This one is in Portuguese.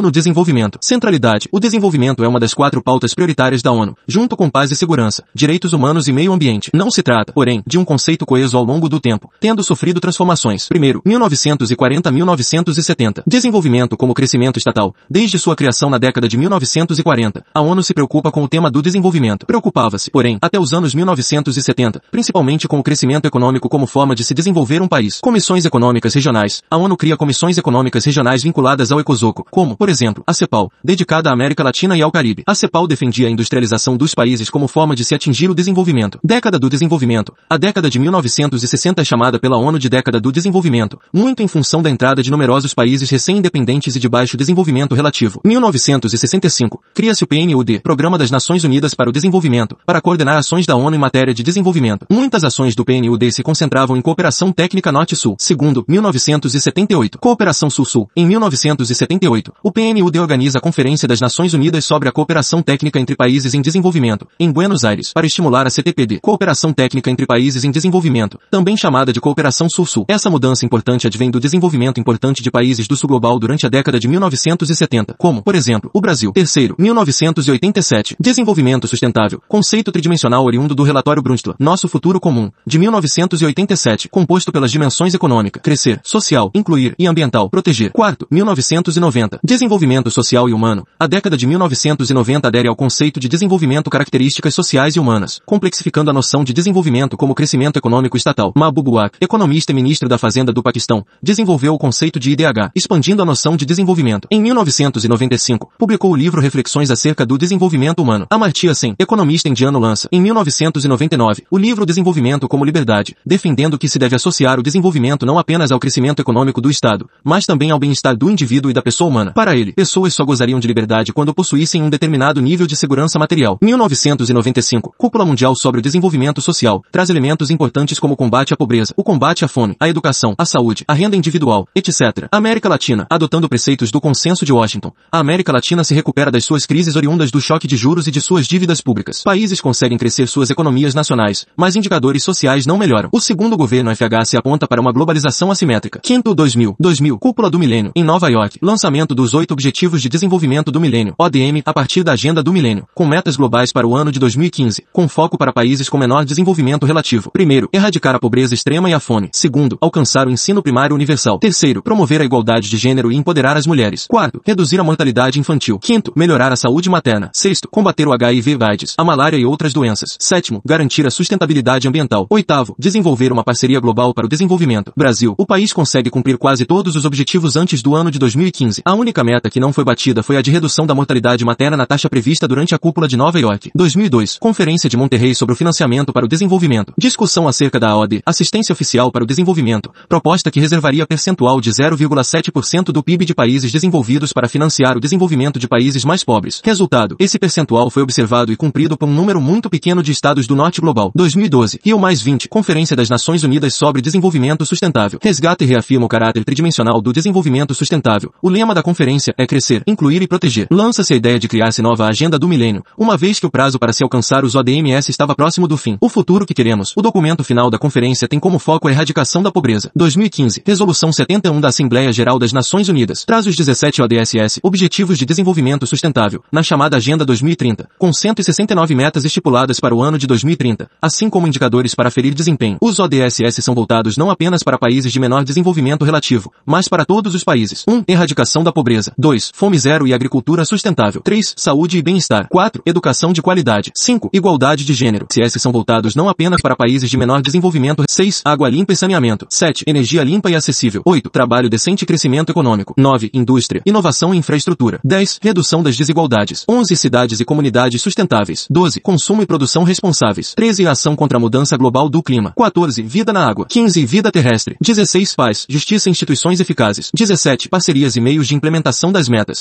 No desenvolvimento. Centralidade. O desenvolvimento é uma das quatro pautas prioritárias da ONU, junto com paz e segurança, direitos humanos e meio ambiente. Não se trata, porém, de um conceito coeso ao longo do tempo, tendo sofrido transformações. Primeiro, 1940-1970. Desenvolvimento como crescimento estatal. Desde sua criação na década de 1940, a ONU se preocupa com o tema do desenvolvimento. Preocupava-se, porém, até os anos 1970, principalmente com o crescimento econômico como forma de se desenvolver um país. Comissões econômicas regionais. A ONU cria comissões econômicas regionais vinculadas ao ECOSOCO, como, por exemplo, a CEPAL, dedicada à América Latina e ao Caribe. A CEPAL defendia a industrialização dos países como forma de se atingir o desenvolvimento. Década do desenvolvimento. A década de 1960 é chamada pela ONU de década do desenvolvimento, muito em função da entrada de numerosos países recém-independentes e de baixo desenvolvimento relativo. 1965. Cria-se o PNUD, Programa das Nações Unidas para o Desenvolvimento, para coordenar ações da ONU em matéria de desenvolvimento. Muitas ações do PNUD se concentravam em cooperação técnica Norte-Sul. Segundo, 1978. Cooperação Sul-Sul. Em 1978, o PNUD organiza a Conferência das Nações Unidas sobre a Cooperação Técnica entre Países em Desenvolvimento, em Buenos Aires, para estimular a CTPD, Cooperação Técnica entre Países em Desenvolvimento, também chamada de Cooperação Sul-Sul. Essa mudança importante advém do desenvolvimento importante de países do Sul Global durante a década de 1970, como, por exemplo, o Brasil. Terceiro, 1987. Desenvolvimento Sustentável, conceito tridimensional oriundo do relatório Brundtland, Nosso Futuro Comum, de 1987, composto pelas dimensões econômica, crescer, social, incluir e ambiental, proteger. Quarto, 1990. Desenvolvimento social e humano. A década de 1990 adere ao conceito de desenvolvimento características sociais e humanas, complexificando a noção de desenvolvimento como crescimento econômico estatal. Mahbub Waq, economista e ministro da Fazenda do Paquistão, desenvolveu o conceito de IDH, expandindo a noção de desenvolvimento. Em 1995, publicou o livro Reflexões acerca do desenvolvimento humano. Amartya Sen, economista indiano lança, em 1999, o livro Desenvolvimento como Liberdade, defendendo que se deve associar o desenvolvimento não apenas ao crescimento econômico do Estado, mas também ao bem-estar do indivíduo e da pessoa humana. Para ele, pessoas só gozariam de liberdade quando possuíssem um determinado nível de segurança material. 1995, Cúpula Mundial sobre o Desenvolvimento Social, traz elementos importantes como o combate à pobreza, o combate à fome, a educação, a saúde, a renda individual, etc. América Latina, adotando preceitos do Consenso de Washington, a América Latina se recupera das suas crises oriundas do choque de juros e de suas dívidas públicas. Países conseguem crescer suas economias nacionais, mas indicadores sociais não melhoram. O segundo governo FHC aponta para uma globalização assimétrica. Quinto 2000, 2000, Cúpula do Milênio, em Nova York, lançamento dos oito Objetivos de Desenvolvimento do Milênio, ODM, a partir da Agenda do Milênio, com metas globais para o ano de 2015, com foco para países com menor desenvolvimento relativo. Primeiro, erradicar a pobreza extrema e a fome. Segundo, alcançar o ensino primário universal. Terceiro, promover a igualdade de gênero e empoderar as mulheres. Quarto, reduzir a mortalidade infantil. Quinto, melhorar a saúde materna. Sexto, combater o HIV/AIDS, a malária e outras doenças. Sétimo, garantir a sustentabilidade ambiental. Oitavo, desenvolver uma parceria global para o desenvolvimento. Brasil, o país consegue cumprir quase todos os objetivos antes do ano de 2015. A única meta que não foi batida foi a de redução da mortalidade materna na taxa prevista durante a cúpula de Nova York. 2002, Conferência de Monterrey sobre o financiamento para o desenvolvimento. Discussão acerca da AOD, Assistência Oficial para o Desenvolvimento, proposta que reservaria percentual de 0,7% do PIB de países desenvolvidos para financiar o desenvolvimento de países mais pobres. Resultado, esse percentual foi observado e cumprido por um número muito pequeno de estados do Norte Global. 2012, Rio mais 20, Conferência das Nações Unidas sobre Desenvolvimento Sustentável. Resgata e reafirma o caráter tridimensional do desenvolvimento sustentável. O lema da conferência é crescer, incluir e proteger. Lança-se a ideia de criar-se nova agenda do milênio, uma vez que o prazo para se alcançar os ODMS estava próximo do fim. O futuro que queremos. O documento final da conferência tem como foco a erradicação da pobreza. 2015, Resolução 71 da Assembleia Geral das Nações Unidas. Traz os 17 ODSS, Objetivos de Desenvolvimento Sustentável, na chamada Agenda 2030, com 169 metas estipuladas para o ano de 2030, assim como indicadores para ferir desempenho. Os ODSS são voltados não apenas para países de menor desenvolvimento relativo, mas para todos os países. 1. Erradicação da pobreza. 2. Fome zero e agricultura sustentável. 3. Saúde e bem-estar. 4. Educação de qualidade. 5. Igualdade de gênero. CS são voltados não apenas para países de menor desenvolvimento. 6. Água limpa e saneamento. 7. Energia limpa e acessível. 8. Trabalho decente e crescimento econômico. 9. Indústria, inovação e infraestrutura. 10. Redução das desigualdades. 11. Cidades e comunidades sustentáveis. 12. Consumo e produção responsáveis. 13. Ação contra a mudança global do clima. 14. Vida na água. 15. Vida terrestre. 16. Paz, justiça e instituições eficazes. 17. Parcerias e meios de implementação das metas.